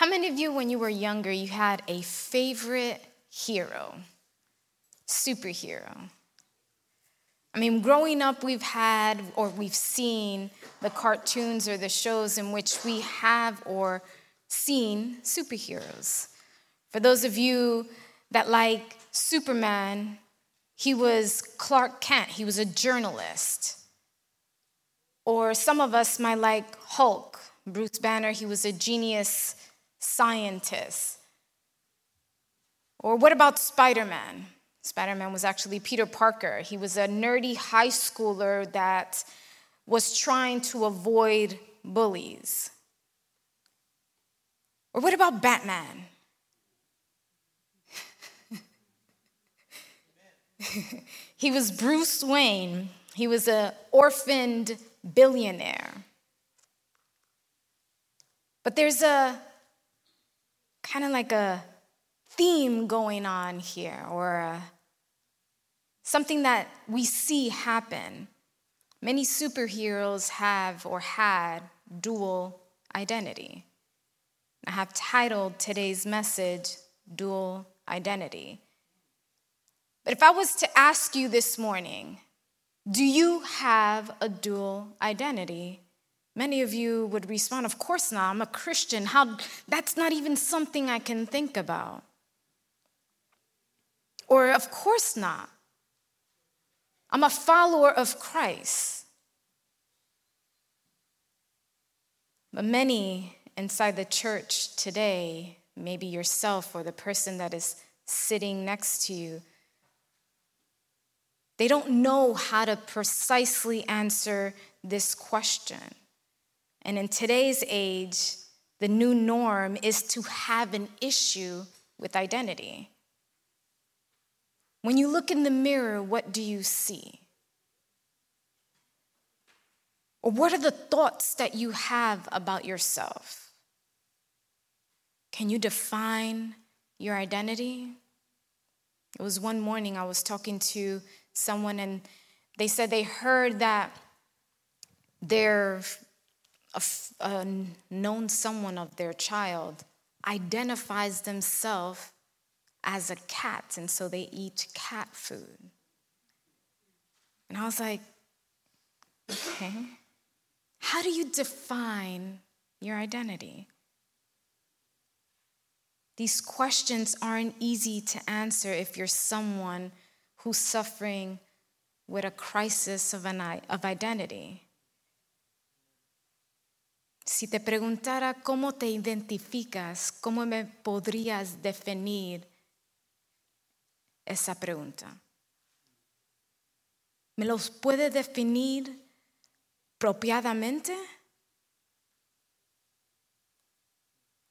How many of you, when you were younger, you had a favorite hero, superhero? I mean, growing up, we've had or we've seen the cartoons or the shows in which we have or seen superheroes. For those of you that like Superman, he was Clark Kent, he was a journalist. Or some of us might like Hulk, Bruce Banner, he was a genius scientist. Or what about Spider Man? Spider Man was actually Peter Parker. He was a nerdy high schooler that was trying to avoid bullies. Or what about Batman? he was Bruce Wayne. He was an orphaned billionaire. But there's a kind of like a theme going on here, or a, something that we see happen. Many superheroes have or had dual identity. I have titled today's message, Dual Identity. But if I was to ask you this morning, do you have a dual identity? Many of you would respond, Of course not. I'm a Christian. How, that's not even something I can think about. Or, Of course not. I'm a follower of Christ. But many inside the church today, maybe yourself or the person that is sitting next to you, they don't know how to precisely answer this question. And in today's age, the new norm is to have an issue with identity. When you look in the mirror, what do you see? Or what are the thoughts that you have about yourself? Can you define your identity? It was one morning I was talking to someone and they said they heard that their a, known someone of their child identifies themselves as a cat and so they eat cat food and i was like okay how do you define your identity these questions aren't easy to answer if you're someone who's suffering with a crisis of, an, of identity. Si te preguntara cómo te identificas, ¿cómo me podrías definir esa pregunta? ¿Me los puede definir propiadamente?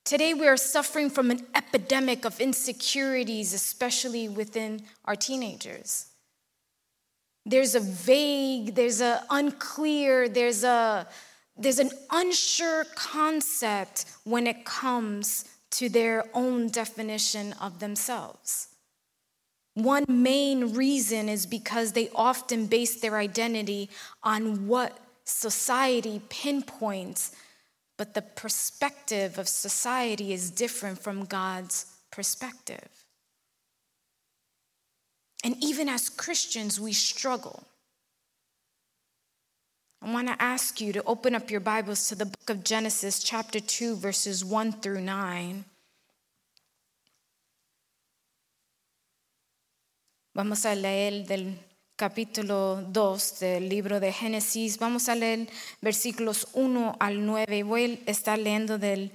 Today, we are suffering from an epidemic of insecurities, especially within our teenagers. There's a vague, there's a unclear, there's a there's an unsure concept when it comes to their own definition of themselves. One main reason is because they often base their identity on what society pinpoints but the perspective of society is different from God's perspective. And even as Christians, we struggle. I want to ask you to open up your Bibles to the book of Genesis, chapter 2, verses 1 through 9. Vamos a leer del capítulo 2 del libro de Génesis. Vamos a leer versículos 1 al 9. Voy a estar leyendo de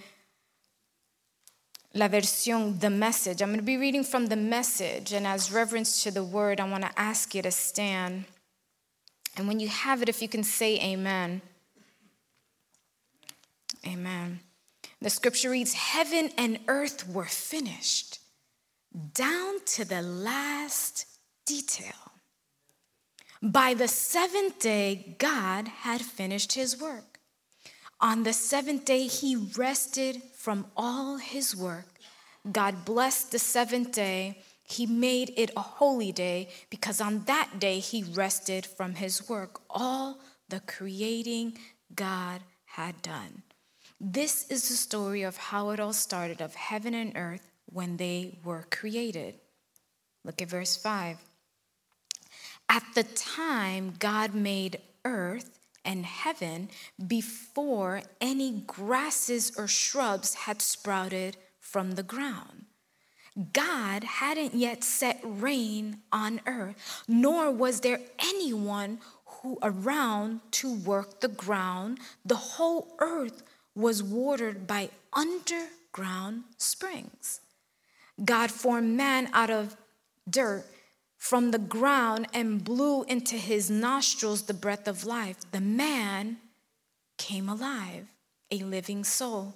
la versión The Message. I'm going to be reading from The Message, and as reverence to the word, I want to ask you to stand. And when you have it, if you can say amen. Amen. The scripture reads Heaven and earth were finished down to the last detail. By the seventh day, God had finished his work. On the seventh day, he rested from all his work. God blessed the seventh day. He made it a holy day because on that day he rested from his work, all the creating God had done. This is the story of how it all started of heaven and earth when they were created. Look at verse 5. At the time God made earth and heaven, before any grasses or shrubs had sprouted from the ground. God hadn't yet set rain on earth, nor was there anyone who around to work the ground. The whole earth was watered by underground springs. God formed man out of dirt from the ground and blew into his nostrils the breath of life. The man came alive, a living soul.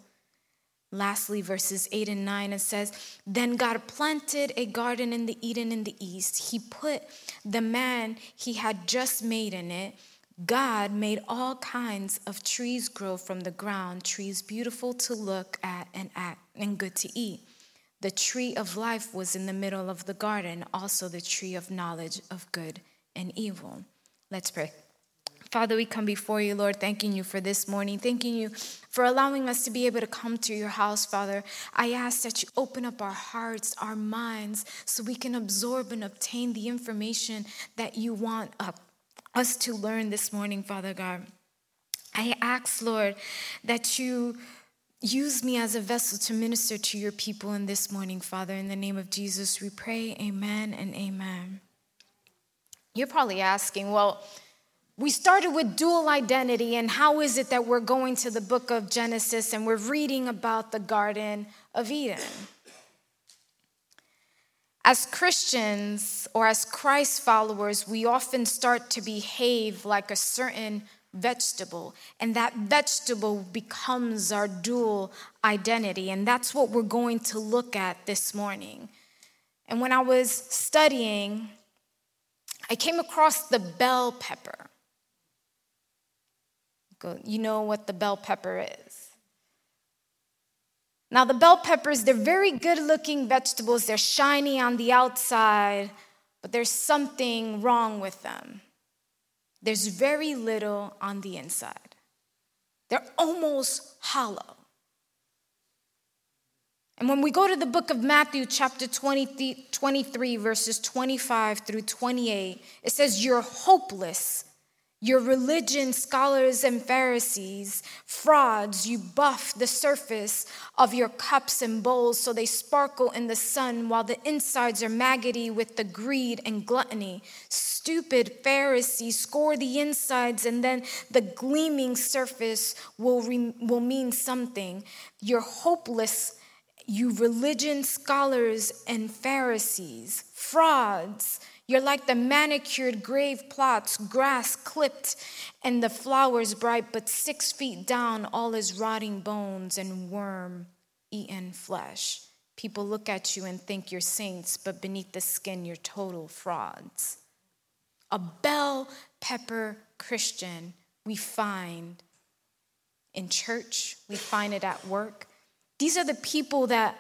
Lastly, verses 8 and 9, it says, Then God planted a garden in the Eden in the east. He put the man he had just made in it. God made all kinds of trees grow from the ground, trees beautiful to look at and, at and good to eat. The tree of life was in the middle of the garden, also the tree of knowledge of good and evil. Let's pray. Father, we come before you, Lord, thanking you for this morning, thanking you for allowing us to be able to come to your house, Father. I ask that you open up our hearts, our minds, so we can absorb and obtain the information that you want us to learn this morning, Father God. I ask, Lord, that you Use me as a vessel to minister to your people in this morning, Father. In the name of Jesus, we pray. Amen and amen. You're probably asking, well, we started with dual identity, and how is it that we're going to the book of Genesis and we're reading about the Garden of Eden? As Christians or as Christ followers, we often start to behave like a certain vegetable, and that vegetable becomes our dual identity. And that's what we're going to look at this morning. And when I was studying, I came across the bell pepper. You know what the bell pepper is. Now, the bell peppers, they're very good looking vegetables. They're shiny on the outside, but there's something wrong with them. There's very little on the inside. They're almost hollow. And when we go to the book of Matthew, chapter 20, 23, verses 25 through 28, it says, You're hopeless your religion scholars and Pharisees, frauds, you buff the surface of your cups and bowls so they sparkle in the sun while the insides are maggoty with the greed and gluttony. Stupid Pharisees, score the insides and then the gleaming surface will, re- will mean something. You're hopeless, you religion scholars and Pharisees, frauds. You're like the manicured grave plots, grass clipped, and the flowers bright, but six feet down, all is rotting bones and worm eaten flesh. People look at you and think you're saints, but beneath the skin, you're total frauds. A bell pepper Christian we find in church, we find it at work. These are the people that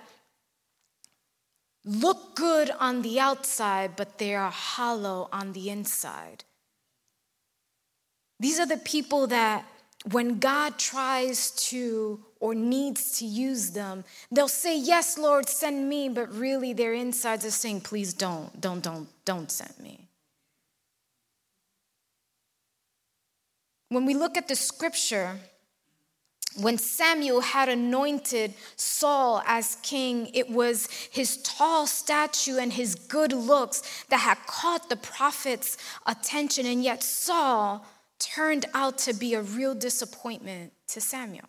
look good on the outside, but they are hollow on the inside. These are the people that, when God tries to or needs to use them, they'll say, Yes, Lord, send me, but really their insides are saying, Please don't, don't, don't, don't send me. When we look at the scripture, when Samuel had anointed Saul as king, it was his tall stature and his good looks that had caught the prophet's attention, and yet Saul turned out to be a real disappointment to Samuel.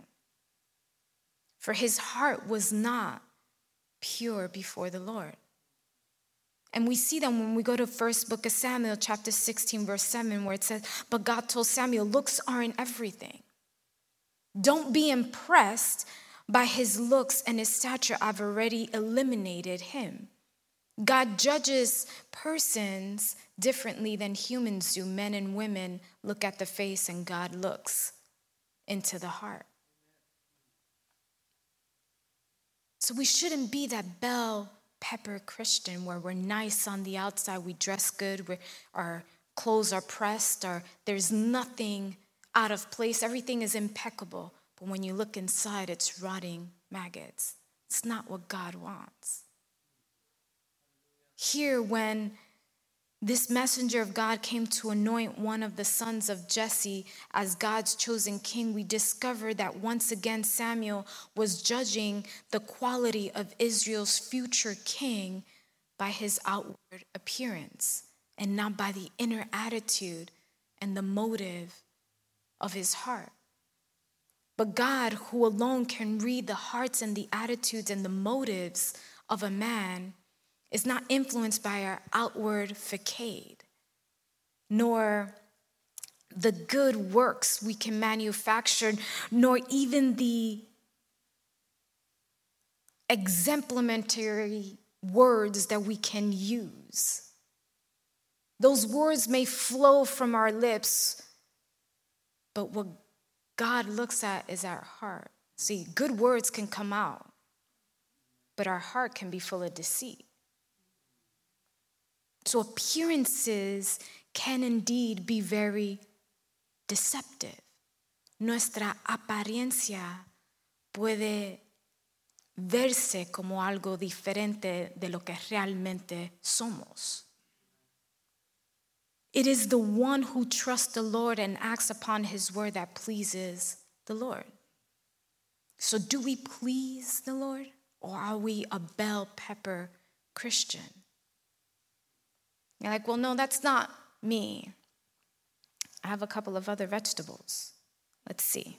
For his heart was not pure before the Lord. And we see that when we go to first book of Samuel, chapter 16, verse 7, where it says, But God told Samuel, looks are in everything. Don't be impressed by his looks and his stature. I've already eliminated him. God judges persons differently than humans do. Men and women look at the face, and God looks into the heart. So we shouldn't be that bell pepper Christian where we're nice on the outside, we dress good, our clothes are pressed, or there's nothing out of place. Everything is impeccable. but when you look inside, it's rotting maggots. It's not what God wants. Here, when this messenger of God came to anoint one of the sons of Jesse as God's chosen king. We discover that once again Samuel was judging the quality of Israel's future king by his outward appearance and not by the inner attitude and the motive of his heart. But God, who alone can read the hearts and the attitudes and the motives of a man, is not influenced by our outward facade, nor the good works we can manufacture, nor even the exemplary words that we can use. Those words may flow from our lips, but what God looks at is our heart. See, good words can come out, but our heart can be full of deceit. So appearances can indeed be very deceptive. Nuestra apariencia puede verse como algo diferente de lo que realmente somos. It is the one who trusts the Lord and acts upon his word that pleases the Lord. So, do we please the Lord or are we a bell pepper Christian? You're like, well, no, that's not me. I have a couple of other vegetables. Let's see.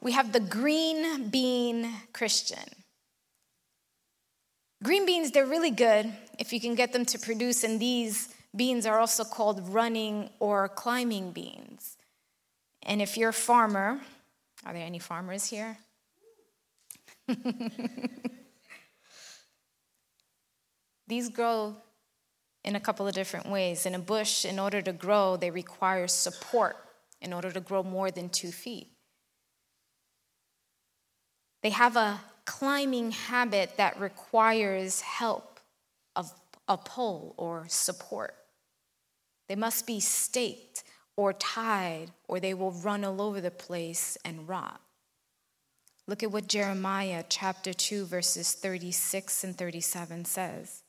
We have the green bean Christian. Green beans, they're really good if you can get them to produce, and these beans are also called running or climbing beans. And if you're a farmer, are there any farmers here? These grow in a couple of different ways. In a bush, in order to grow, they require support in order to grow more than two feet. They have a climbing habit that requires help of a pole or support. They must be staked or tied, or they will run all over the place and rot. Look at what Jeremiah chapter 2, verses 36 and 37 says.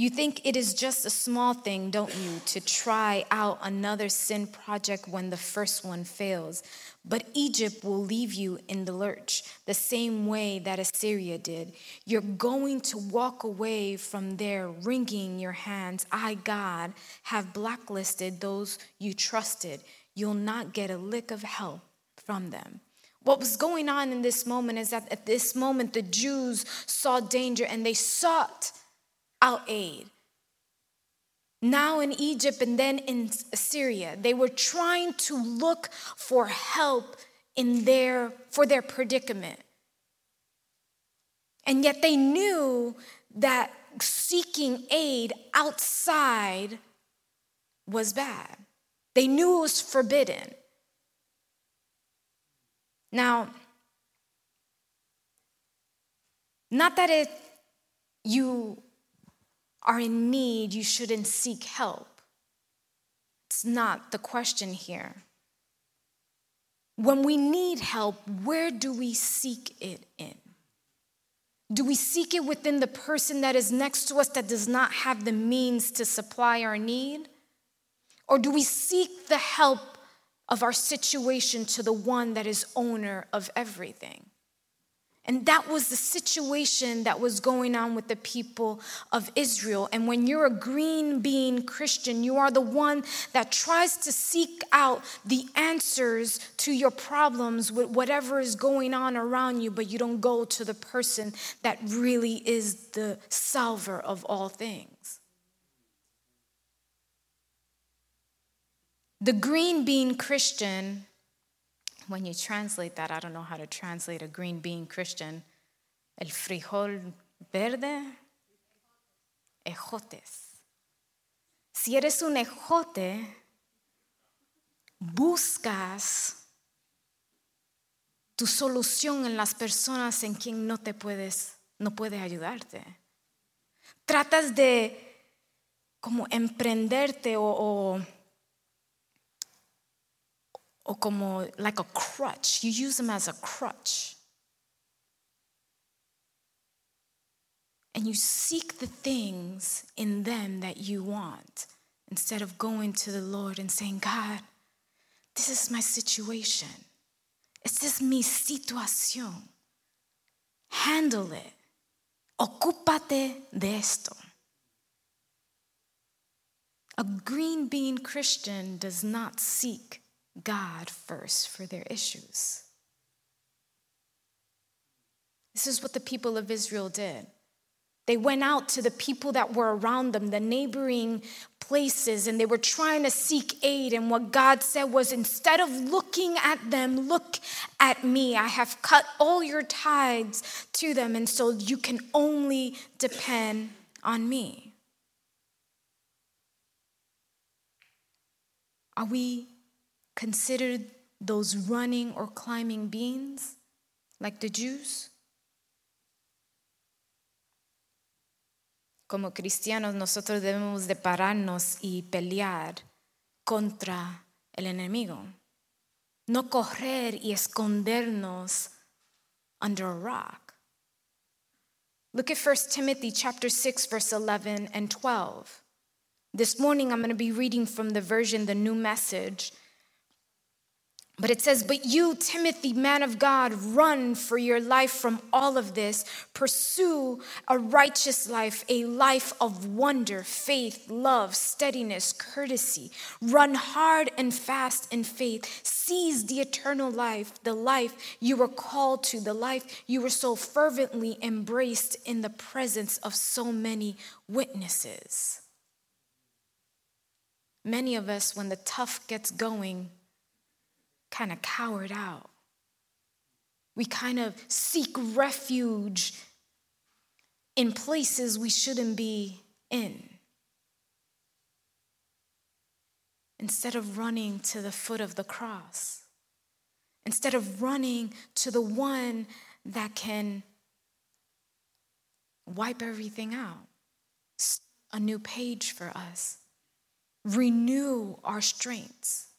You think it is just a small thing, don't you, to try out another sin project when the first one fails. But Egypt will leave you in the lurch, the same way that Assyria did. You're going to walk away from there, wringing your hands. I, God, have blacklisted those you trusted. You'll not get a lick of help from them. What was going on in this moment is that at this moment the Jews saw danger and they sought out aid. Now in Egypt and then in Assyria, they were trying to look for help in their for their predicament. And yet they knew that seeking aid outside was bad. They knew it was forbidden. Now, not that it you are in need, you shouldn't seek help. It's not the question here. When we need help, where do we seek it in? Do we seek it within the person that is next to us that does not have the means to supply our need? Or do we seek the help of our situation to the one that is owner of everything? And that was the situation that was going on with the people of Israel. And when you're a green bean Christian, you are the one that tries to seek out the answers to your problems with whatever is going on around you, but you don't go to the person that really is the solver of all things. The green bean Christian when you translate that, I don't know how to translate a green bean Christian. El frijol verde, ejotes. Si eres un ejote, buscas tu solución en las personas en quien no te puedes, no puede ayudarte. Tratas de como emprenderte o, o o como like a crutch. You use them as a crutch. And you seek the things in them that you want instead of going to the Lord and saying, God, this is my situation. Esta es mi situación. Handle it. Ocúpate de esto. A green bean Christian does not seek God first for their issues. This is what the people of Israel did. They went out to the people that were around them, the neighboring places, and they were trying to seek aid. And what God said was, instead of looking at them, look at me. I have cut all your tithes to them, and so you can only depend on me. Are we considered those running or climbing beings like the Jews? como cristianos nosotros debemos de pararnos y pelear contra el enemigo. No correr y escondernos under a rock. Look at 1 Timothy chapter 6 verse 11 and 12. This morning I'm going to be reading from the version the new message but it says, But you, Timothy, man of God, run for your life from all of this. Pursue a righteous life, a life of wonder, faith, love, steadiness, courtesy. Run hard and fast in faith. Seize the eternal life, the life you were called to, the life you were so fervently embraced in the presence of so many witnesses. Many of us, when the tough gets going, kind of cowered out. We kind of seek refuge in places we shouldn't be in. Instead of running to the foot of the cross, instead of running to the one that can wipe everything out, a new page for us, renew our strengths.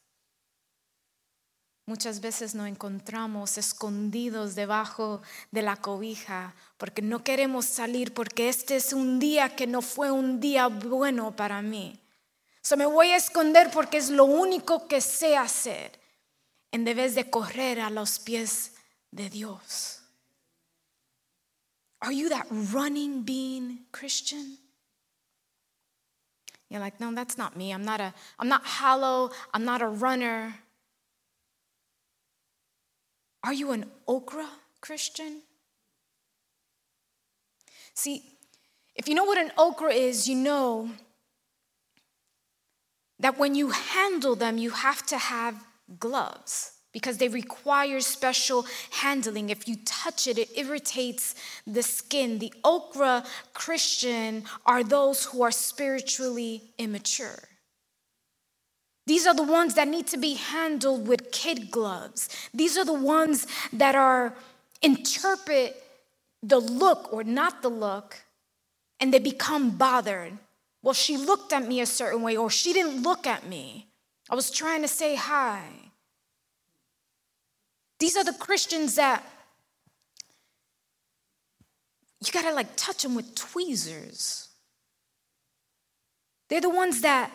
Muchas veces nos encontramos escondidos debajo de la cobija porque no queremos salir porque este es un día que no fue un día bueno para mí. So me voy a esconder porque es lo único que sé hacer en vez de correr a los pies de Dios. Are you that running being Christian? You're like, no, that's not me. I'm not a I'm not hollow. I'm not a runner. Are you an okra Christian? See, if you know what an okra is, you know that when you handle them, you have to have gloves because they require special handling. If you touch it, it irritates the skin. The okra Christian are those who are spiritually immature. These are the ones that need to be handled with kid gloves. These are the ones that are interpret the look or not the look and they become bothered. Well, she looked at me a certain way or she didn't look at me. I was trying to say hi. These are the Christians that you gotta like touch them with tweezers. They're the ones that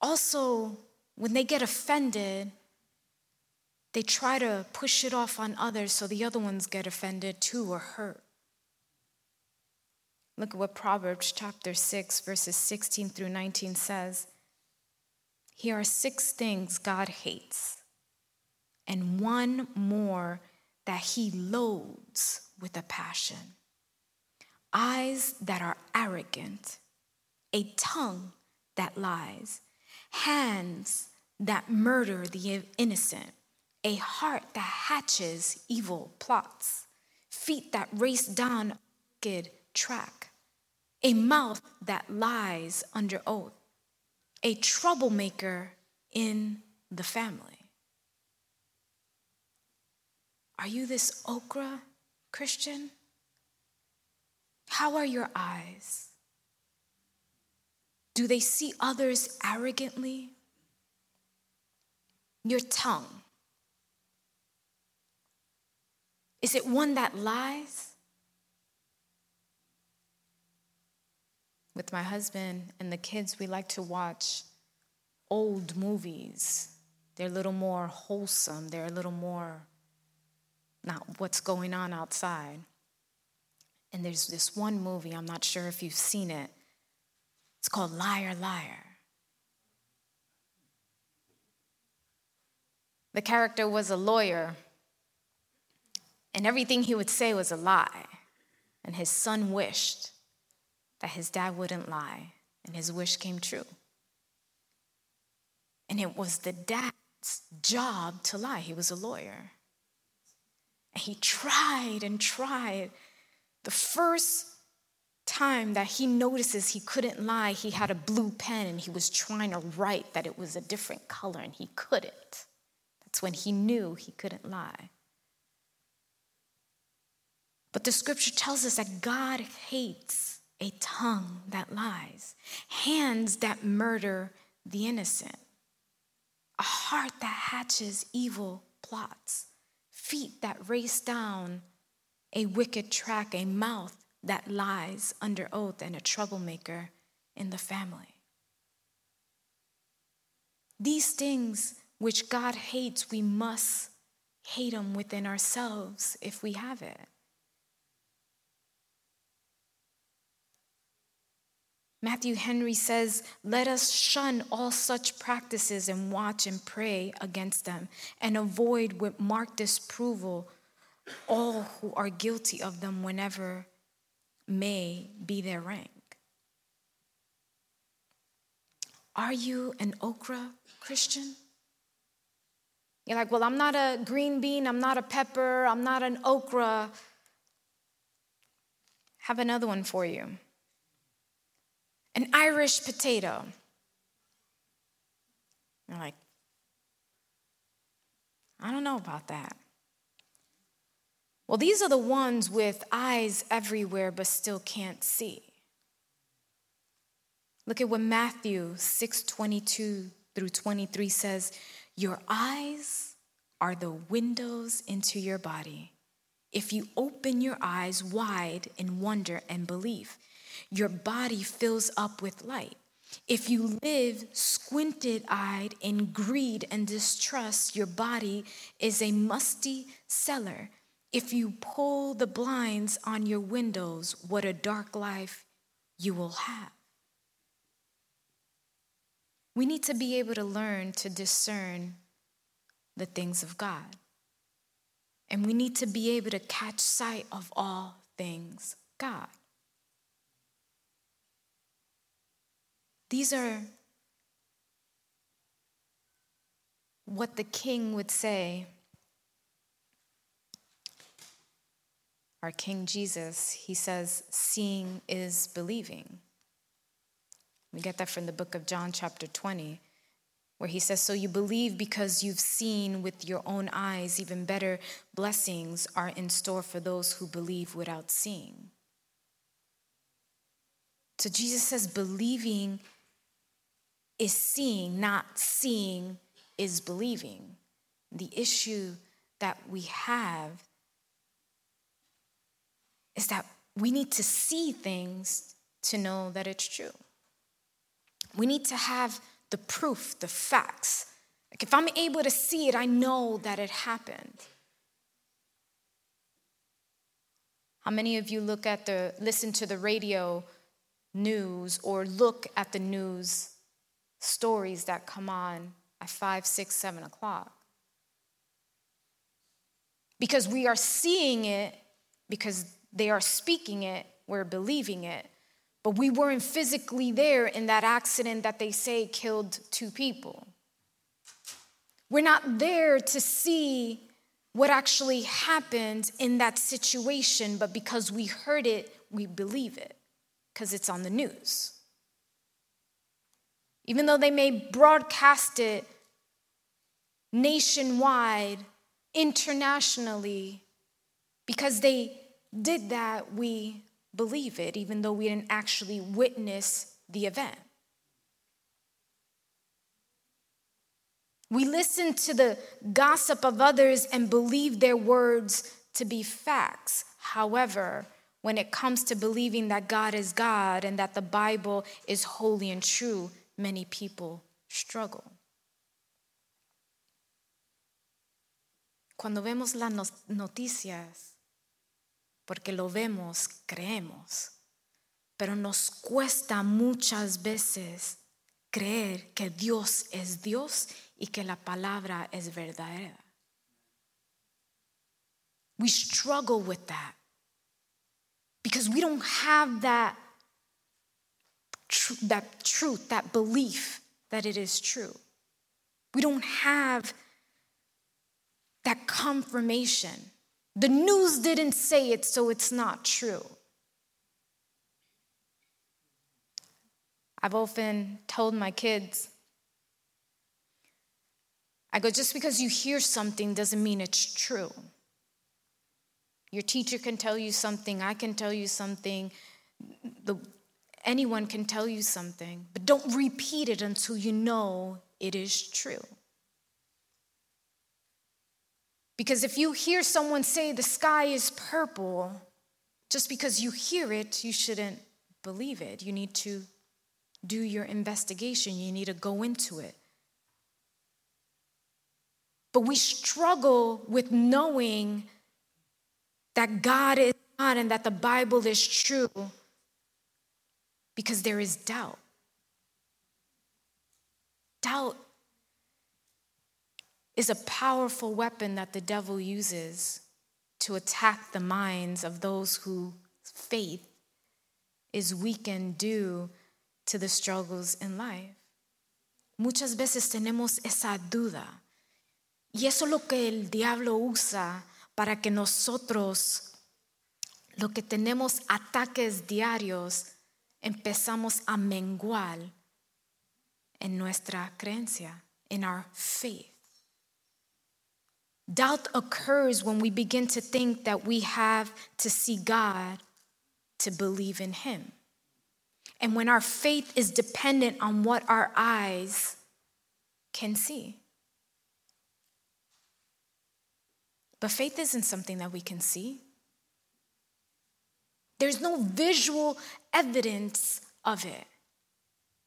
also, when they get offended, they try to push it off on others so the other ones get offended too or hurt. Look at what Proverbs chapter 6, verses 16 through 19 says. Here are six things God hates, and one more that he loathes with a passion eyes that are arrogant, a tongue that lies hands that murder the innocent, a heart that hatches evil plots, feet that race down wicked track, a mouth that lies under oath, a troublemaker in the family. Are you this okra Christian? How are your eyes? Do they see others arrogantly? your tongue? Is it one that lies? With my husband and the kids, we like to watch old movies. They're a little more wholesome, they're a little more not what's going on outside. And there's this one movie, I'm not sure if you've seen it. It's called Liar, Liar. The character was a lawyer, and everything he would say was a lie. And his son wished that his dad wouldn't lie, and his wish came true. And it was the dad's job to lie. He was a lawyer. And he tried and tried. The first time that he notices he couldn't lie, he had a blue pen and he was trying to write that it was a different color and he couldn't. That's when he knew he couldn't lie. But the scripture tells us that God hates a tongue that lies, hands that murder the innocent, a heart that hatches evil plots, feet that race down a wicked track, a mouth that lies under oath, and a troublemaker in the family. These things which God hates, we must hate them within ourselves if we have it. Matthew Henry says, Let us shun all such practices and watch and pray against them and avoid with marked disapproval all who are guilty of them whenever may be their rank. Are you an okra Christian? You're like, well, I'm not a green bean, I'm not a pepper, I'm not an okra. Have another one for you an Irish potato. You're like, I don't know about that. Well, these are the ones with eyes everywhere but still can't see. Look at what Matthew 6 22 through 23 says Your eyes are the windows into your body. If you open your eyes wide in wonder and belief, your body fills up with light. If you live squinted eyed in greed and distrust, your body is a musty cellar if you pull the blinds on your windows, what a dark life you will have. We need to be able to learn to discern the things of God. And we need to be able to catch sight of all things God. These are what the king would say our King Jesus, he says, seeing is believing. We get that from the book of John, chapter 20, where he says, So you believe because you've seen with your own eyes, even better blessings are in store for those who believe without seeing. So Jesus says, believing is seeing, not seeing is believing. The issue that we have is that we need to see things to know that it's true. We need to have the proof, the facts. Like if I'm able to see it, I know that it happened. How many of you look at the listen to the radio news or look at the news stories that come on at five, six, seven o'clock? Because we are seeing it because they are speaking it, we're believing it. But we weren't physically there in that accident that they say killed two people. We're not there to see what actually happened in that situation, but because we heard it, we believe it because it's on the news. Even though they may broadcast it nationwide, internationally, because they did that, we believe it, even though we didn't actually witness the event. We listen to the gossip of others and believe their words to be facts. However, when it comes to believing that God is God and that the Bible is holy and true, many people struggle. Cuando vemos las noticias, porque lo vemos, creemos, pero nos cuesta muchas veces creer que Dios es Dios y que la palabra es verdadera. We struggle with that because we don't have that, tr- that truth, that belief that it is true. We don't have that confirmation. The news didn't say it, so it's not true. I've often told my kids, I go, just because you hear something doesn't mean it's true. Your teacher can tell you something, I can tell you something, the, anyone can tell you something, but don't repeat it until you know it is true. Because if you hear someone say the sky is purple, just because you hear it, you shouldn't believe it. You need to do your investigation, you need to go into it. But we struggle with knowing that God is God and that the Bible is true because there is doubt. Doubt is a powerful weapon that the devil uses to attack the minds of those whose faith is weakened due to the struggles in life. Muchas veces tenemos esa duda. Y eso es lo que el diablo usa para que nosotros, lo que tenemos ataques diarios, empezamos a menguar en nuestra creencia, in our faith. Doubt occurs when we begin to think that we have to see God to believe in Him. And when our faith is dependent on what our eyes can see. But faith isn't something that we can see. There's no visual evidence of it.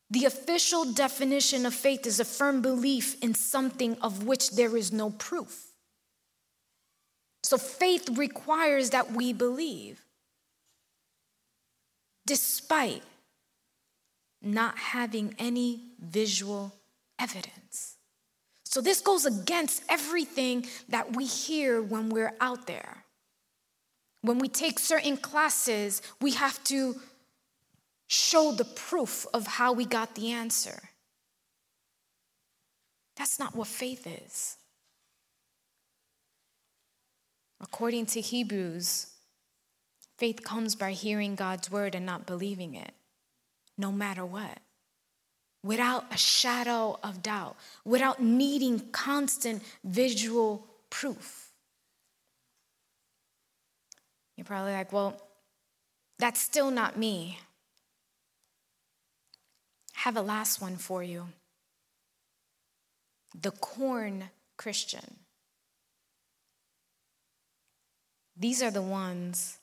The official definition of faith is a firm belief in something of which there is no proof. So faith requires that we believe, despite not having any visual evidence. So, this goes against everything that we hear when we're out there. When we take certain classes, we have to show the proof of how we got the answer. That's not what faith is. According to Hebrews, faith comes by hearing God's word and not believing it, no matter what without a shadow of doubt, without needing constant visual proof. You're probably like, well, that's still not me. Have a last one for you. The corn Christian. These are the ones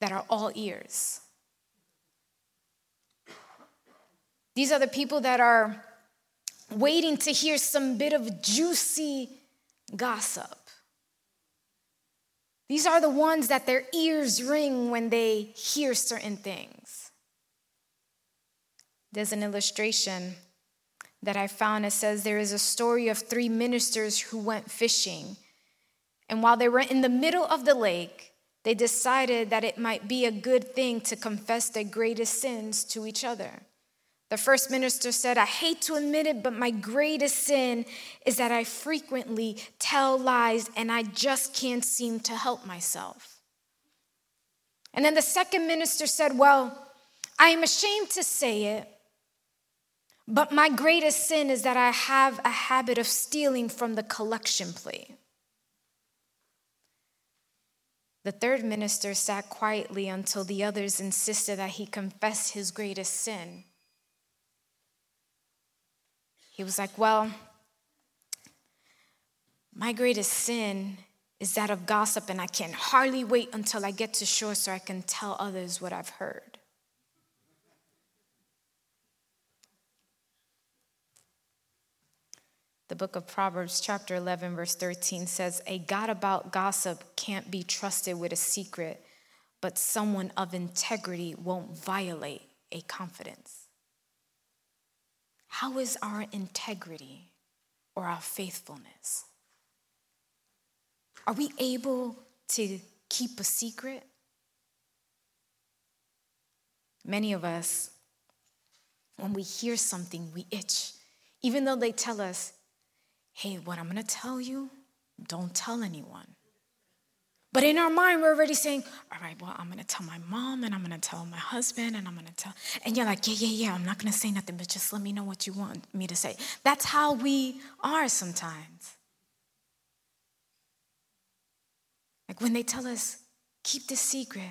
that are all ears. These are the people that are waiting to hear some bit of juicy gossip. These are the ones that their ears ring when they hear certain things. There's an illustration that I found. It says there is a story of three ministers who went fishing. And while they were in the middle of the lake, they decided that it might be a good thing to confess their greatest sins to each other. The first minister said, I hate to admit it, but my greatest sin is that I frequently tell lies and I just can't seem to help myself. And then the second minister said, Well, I am ashamed to say it, but my greatest sin is that I have a habit of stealing from the collection plate. The third minister sat quietly until the others insisted that he confess his greatest sin. He was like, Well, my greatest sin is that of gossip, and I can hardly wait until I get to shore so I can tell others what I've heard. The book of Proverbs, chapter 11, verse 13 says, A God about gossip can't be trusted with a secret, but someone of integrity won't violate a confidence. How is our integrity or our faithfulness? Are we able to keep a secret? Many of us, when we hear something, we itch. Even though they tell us, hey, what I'm gonna tell you, don't tell anyone. But in our mind, we're already saying, all right, well, I'm gonna tell my mom and I'm gonna tell my husband and I'm gonna tell, and you're like, yeah, yeah, yeah, I'm not gonna say nothing, but just let me know what you want me to say. That's how we are sometimes. Like when they tell us, keep the secret.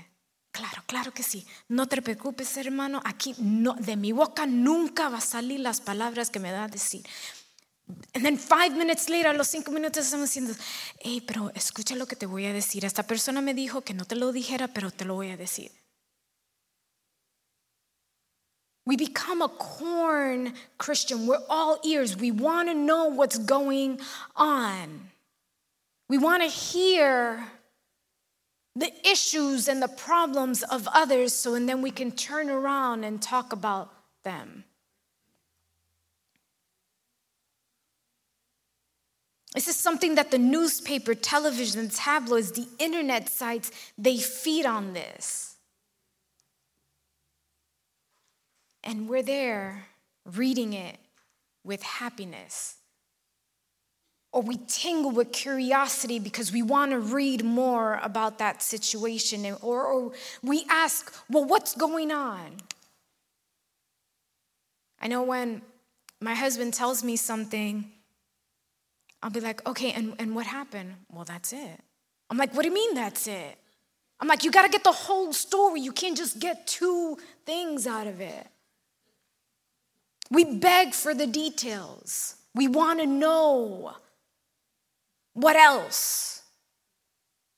Claro, claro que sí. No te preocupes, hermano. Aquí no, de mi boca nunca va a salir las palabras que me da a decir. And then five minutes later, los cinco minutos estamos diciendo, hey, pero escucha lo que te voy a decir. Esta persona me dijo que no te lo dijera, pero te lo voy a decir. We become a corn Christian. We're all ears. We want to know what's going on. We want to hear the issues and the problems of others so and then we can turn around and talk about them. This is something that the newspaper, television, tabloids, the internet sites, they feed on this. And we're there reading it with happiness or we tingle with curiosity because we want to read more about that situation, or, or we ask, well, what's going on? I know when my husband tells me something, I'll be like, okay, and, and what happened? Well, that's it. I'm like, what do you mean that's it? I'm like, you got to get the whole story. You can't just get two things out of it. We beg for the details. We want to know. What else?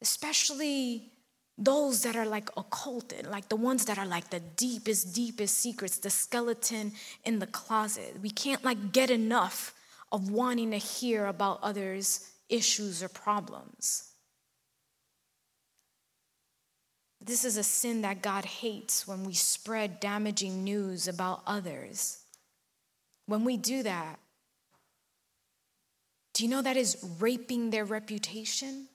Especially those that are like occulted, like the ones that are like the deepest, deepest secrets, the skeleton in the closet. We can't like get enough of wanting to hear about others' issues or problems. This is a sin that God hates when we spread damaging news about others. When we do that, do you know that is raping their reputation?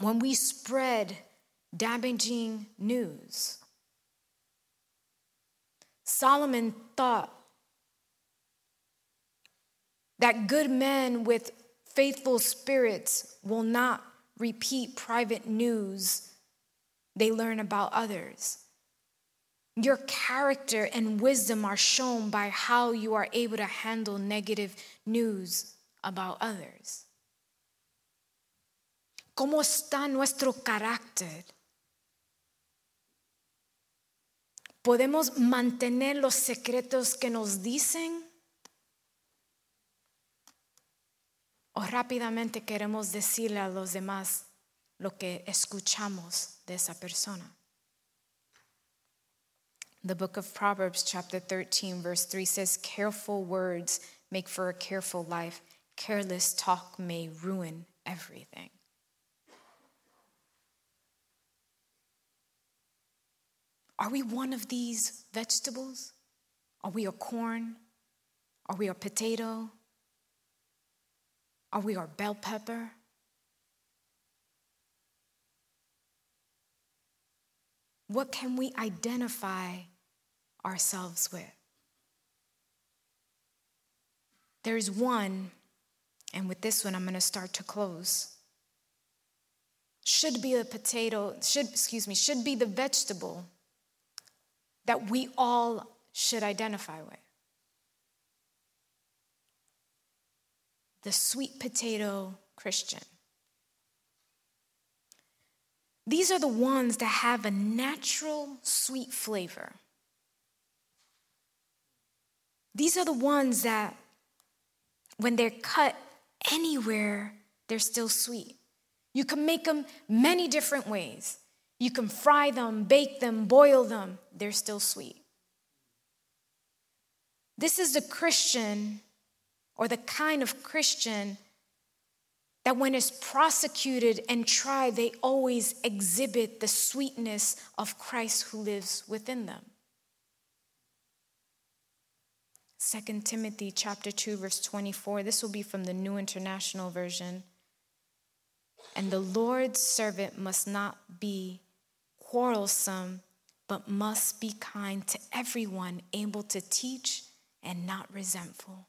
When we spread damaging news, Solomon thought that good men with faithful spirits will not repeat private news they learn about others. Your character and wisdom are shown by how you are able to handle negative news about others. ¿Cómo está nuestro carácter? ¿Podemos mantener los secretos que nos dicen? ¿O rápidamente queremos decirle a los demás lo que escuchamos de esa persona? The book of Proverbs, chapter 13, verse 3 says, Careful words make for a careful life. Careless talk may ruin everything. Are we one of these vegetables? Are we a corn? Are we a potato? Are we our bell pepper? What can we identify ourselves with. There's one, and with this one, I'm going to start to close. Should be the potato, should, excuse me, should be the vegetable that we all should identify with. The sweet potato Christian. These are the ones that have a natural sweet flavor. These are the ones that, when they're cut anywhere, they're still sweet. You can make them many different ways. You can fry them, bake them, boil them, they're still sweet. This is the Christian or the kind of Christian that when it's prosecuted and tried, they always exhibit the sweetness of Christ who lives within them. 2 Timothy chapter 2 verse 24 this will be from the New International Version. And the Lord's servant must not be quarrelsome but must be kind to everyone able to teach and not resentful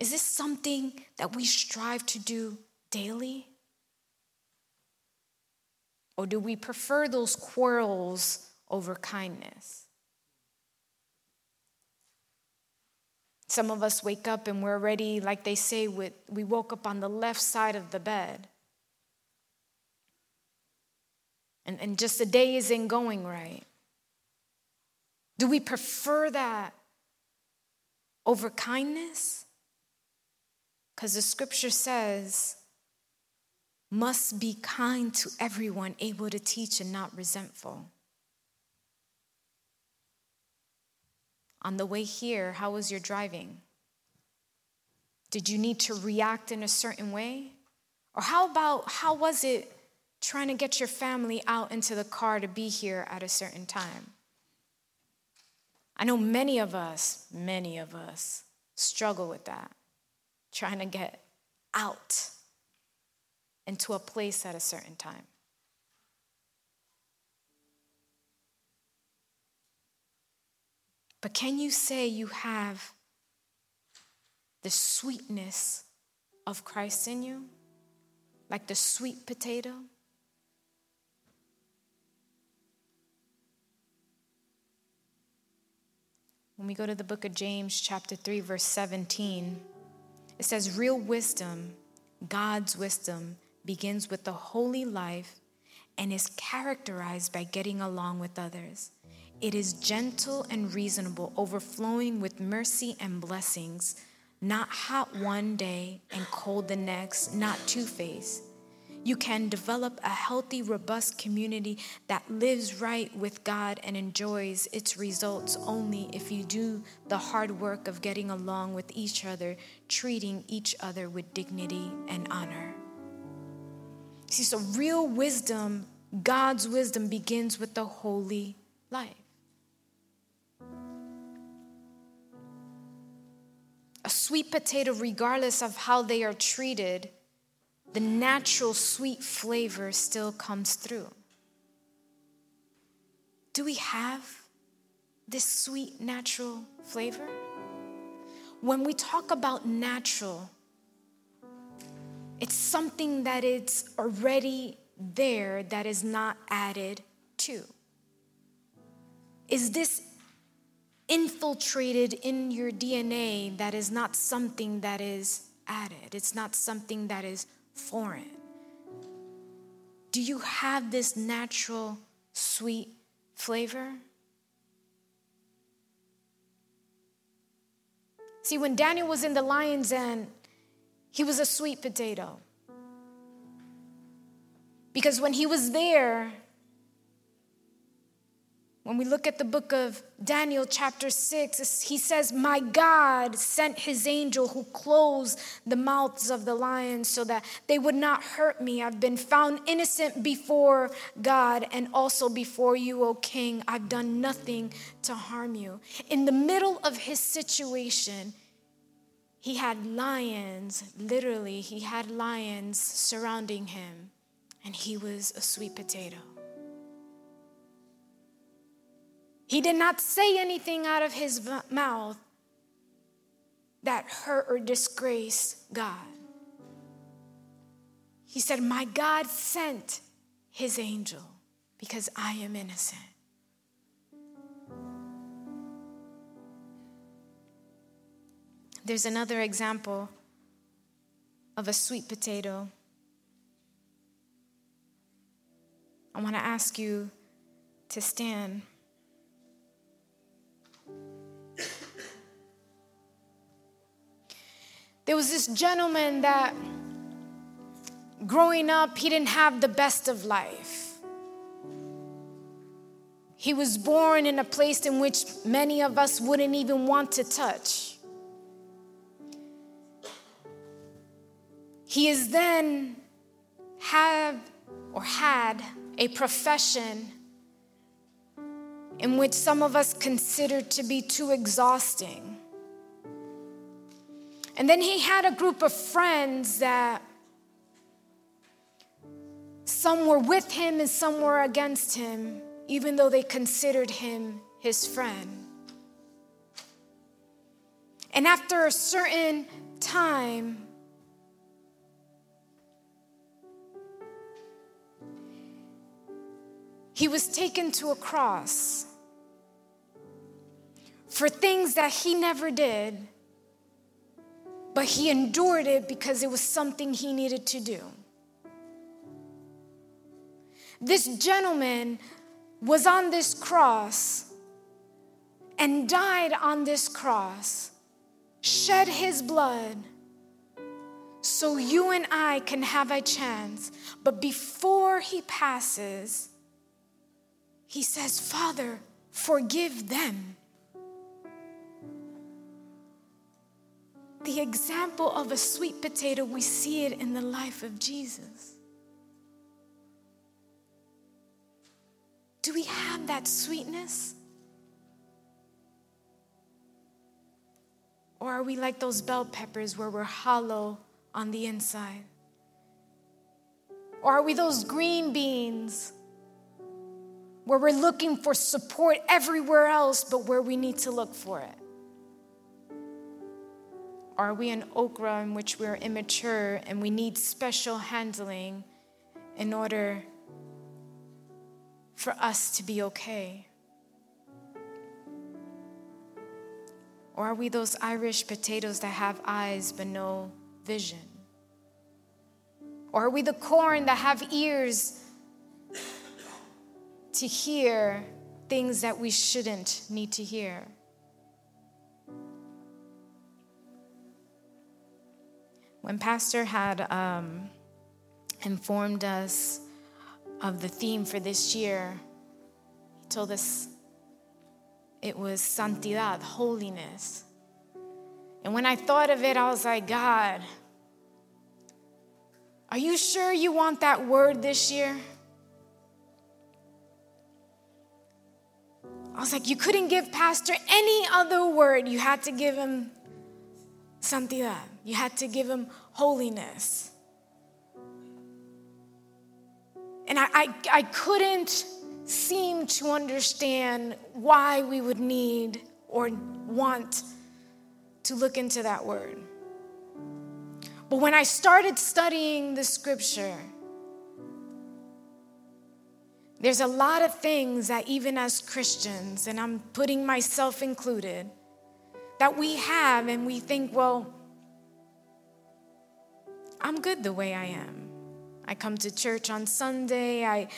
is this something that we strive to do daily? Or do we prefer those quarrels over kindness? Some of us wake up and we're already, like they say, with, we woke up on the left side of the bed. And, and just the day isn't going right. Do we prefer that over kindness? Because the scripture says, must be kind to everyone, able to teach and not resentful. On the way here, how was your driving? Did you need to react in a certain way? Or how about how was it trying to get your family out into the car to be here at a certain time? I know many of us, many of us struggle with that trying to get out into a place at a certain time. But can you say you have the sweetness of Christ in you? Like the sweet potato? When we go to the book of James, chapter 3, verse 17, it says, real wisdom, God's wisdom, begins with the holy life and is characterized by getting along with others. It is gentle and reasonable, overflowing with mercy and blessings, not hot one day and cold the next, not two faced. You can develop a healthy, robust community that lives right with God and enjoys its results only if you do the hard work of getting along with each other, treating each other with dignity and honor. See, so real wisdom, God's wisdom, begins with the holy life. A sweet potato, regardless of how they are treated, the natural sweet flavor still comes through. Do we have this sweet natural flavor? When we talk about natural, it's something that is already there that is not added to. Is this infiltrated in your DNA that is not something that is added? It's not something that is foreign? Do you have this natural sweet flavor? See, when Daniel was in the lion's den, he was a sweet potato. Because when he was there, when we look at the book of Daniel, chapter 6, he says, My God sent his angel who closed the mouths of the lions so that they would not hurt me. I've been found innocent before God and also before you, O king. I've done nothing to harm you. In the middle of his situation, he had lions, literally, he had lions surrounding him, and he was a sweet potato. He did not say anything out of his mouth that hurt or disgraced God. He said, My God sent his angel because I am innocent. There's another example of a sweet potato. I want to ask you to stand. There was this gentleman that growing up, he didn't have the best of life. He was born in a place in which many of us wouldn't even want to touch. He is then have or had a profession in which some of us consider to be too exhausting. And then he had a group of friends that some were with him and some were against him, even though they considered him his friend. And after a certain time, he was taken to a cross for things that he never did, but he endured it because it was something he needed to do. This gentleman was on this cross and died on this cross, shed his blood so you and I can have a chance. But before he passes, he says, Father, forgive them. The example of a sweet potato, we see it in the life of Jesus. Do we have that sweetness? Or are we like those bell peppers where we're hollow on the inside? Or are we those green beans where we're looking for support everywhere else but where we need to look for it? Are we an okra in which we're immature and we need special handling in order for us to be okay? Or are we those Irish potatoes that have eyes but no vision? Or are we the corn that have ears to hear things that we shouldn't need to hear. When Pastor had um, informed us of the theme for this year, he told us it was santidad, holiness. And when I thought of it, I was like, God, are you sure you want that word this year? I was like, you couldn't give Pastor any other word. You had to give him santidad. You had to give him holiness. And I, I, I couldn't seem to understand why we would need or want to look into that word. But when I started studying the scripture, there's a lot of things that, even as Christians, and I'm putting myself included, that we have and we think, well, I'm good the way I am. I come to church on Sunday, I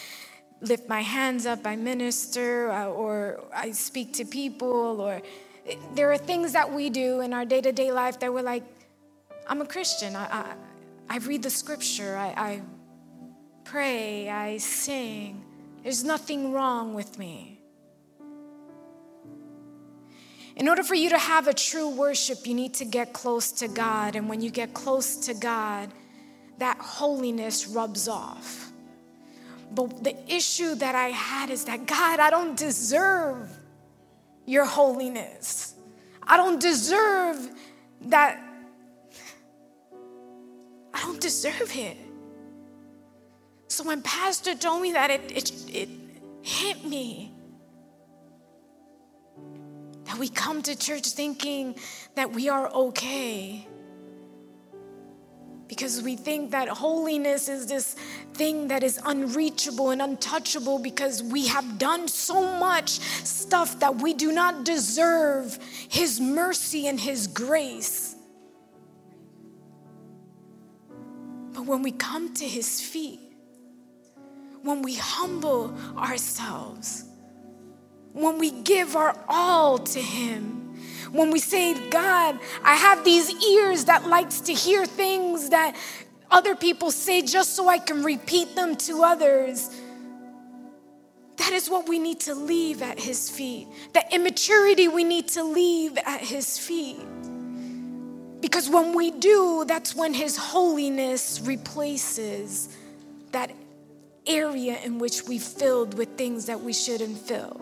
lift my hands up, I minister, uh, or I speak to people, or there are things that we do in our day to day life that we're like, I'm a Christian. I, I, I read the scripture, I, I pray, I sing. There's nothing wrong with me. In order for you to have a true worship, you need to get close to God. And when you get close to God, that holiness rubs off. But the issue that I had is that, God, I don't deserve your holiness. I don't deserve that. I don't deserve it. So when Pastor told me that, it, it, it hit me. That we come to church thinking that we are okay. Because we think that holiness is this thing that is unreachable and untouchable because we have done so much stuff that we do not deserve His mercy and His grace. But when we come to His feet, when we humble ourselves, when we give our all to Him, When we say, God, I have these ears that likes to hear things that other people say just so I can repeat them to others. That is what we need to leave at his feet. That immaturity we need to leave at his feet. Because when we do, that's when his holiness replaces that area in which we filled with things that we shouldn't fill.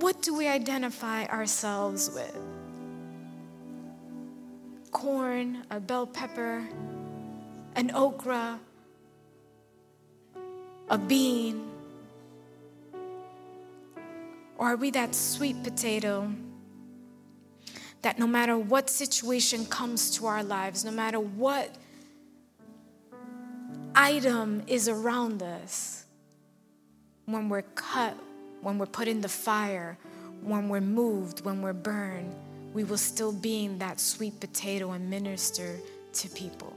What do we identify ourselves with? Corn, a bell pepper, an okra, a bean? Or are we that sweet potato that no matter what situation comes to our lives, no matter what item is around us, when we're cut, when we're put in the fire, when we're moved, when we're burned, we will still be in that sweet potato and minister to people.